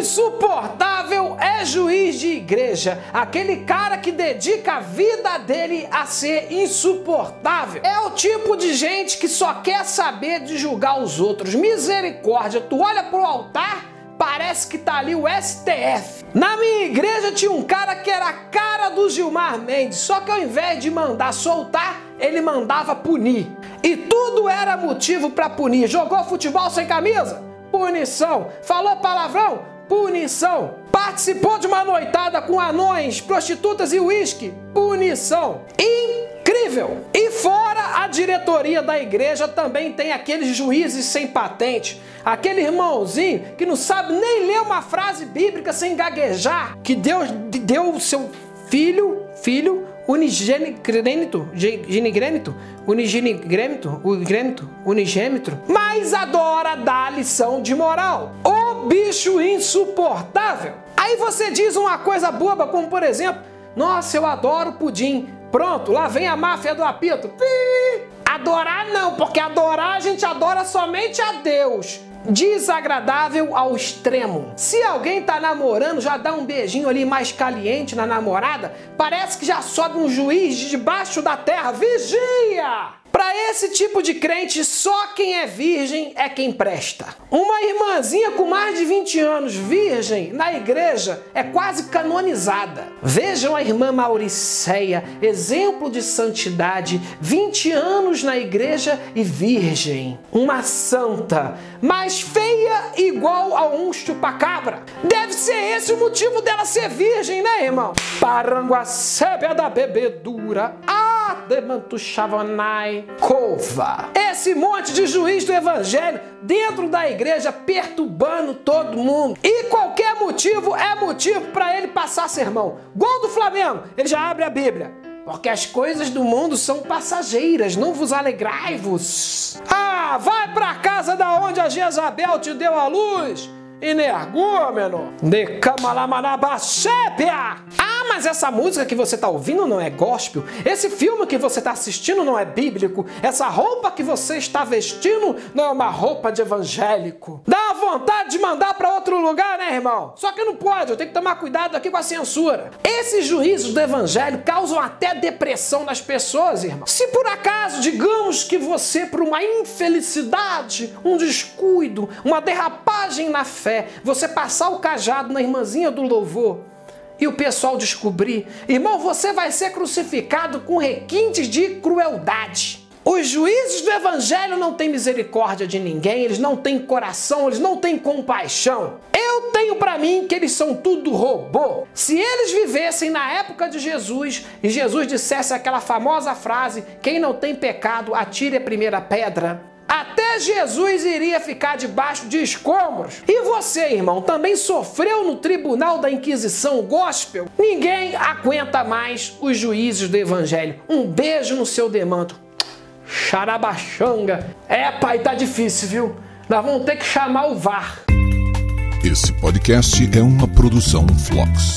insuportável é juiz de igreja, aquele cara que dedica a vida dele a ser insuportável. É o tipo de gente que só quer saber de julgar os outros. Misericórdia, tu olha pro altar, parece que tá ali o STF. Na minha igreja tinha um cara que era a cara do Gilmar Mendes, só que ao invés de mandar soltar, ele mandava punir. E tudo era motivo para punir. Jogou futebol sem camisa? Punição. Falou palavrão? Punição. Participou de uma noitada com anões, prostitutas e uísque? Punição. Incrível! E fora a diretoria da igreja também tem aqueles juízes sem patente, aquele irmãozinho que não sabe nem ler uma frase bíblica sem gaguejar, que Deus deu o seu filho, filho unigênito, genigrênito, unigenigrêmito, unigênito, unigêmetro, mas adora dar lição de moral. Bicho insuportável. Aí você diz uma coisa boba, como por exemplo, nossa, eu adoro pudim. Pronto, lá vem a máfia do apito. Pi! Adorar não, porque adorar a gente adora somente a Deus desagradável ao extremo. Se alguém tá namorando, já dá um beijinho ali mais caliente na namorada, parece que já sobe um juiz de debaixo da terra. Vigia! Para esse tipo de crente, só quem é virgem é quem presta. Uma irmãzinha com mais de 20 anos, virgem, na igreja, é quase canonizada. Vejam a irmã Mauriceia, exemplo de santidade, 20 anos na igreja e virgem. Uma santa, mas feia igual a um chupacabra. Deve ser esse o motivo dela ser virgem, né, irmão? Paranguacébia da bebedura. Demantu Chavonai Cova. Esse monte de juiz do evangelho dentro da igreja perturbando todo mundo. E qualquer motivo é motivo para ele passar sermão. Gol do Flamengo, ele já abre a Bíblia. Porque as coisas do mundo são passageiras, não vos alegrai-vos. Ah, vai para casa da onde a Jezabel te deu a luz energúmeno de Kamalamanabashepia. Ah, mas essa música que você está ouvindo não é gospel. Esse filme que você está assistindo não é bíblico. Essa roupa que você está vestindo não é uma roupa de evangélico. Dá vontade de mandar para outro lugar, né, irmão? Só que não pode, eu tenho que tomar cuidado aqui com a censura. Esses juízos do evangelho causam até depressão nas pessoas, irmão. Se por acaso, digamos que você, por uma infelicidade, um descuido, uma derrapagem na fé, você passar o cajado na irmãzinha do louvor e o pessoal descobrir, irmão, você vai ser crucificado com requintes de crueldade. Os juízes do evangelho não têm misericórdia de ninguém, eles não têm coração, eles não têm compaixão. Eu tenho para mim que eles são tudo robô. Se eles vivessem na época de Jesus e Jesus dissesse aquela famosa frase: quem não tem pecado, atire a primeira pedra. Até Jesus iria ficar debaixo de escombros. E você, irmão, também sofreu no tribunal da Inquisição gospel? Ninguém aguenta mais os juízes do Evangelho. Um beijo no seu demanto. Xarabachanga. É, pai, tá difícil, viu? Nós vamos ter que chamar o VAR. Esse podcast é uma produção Flux.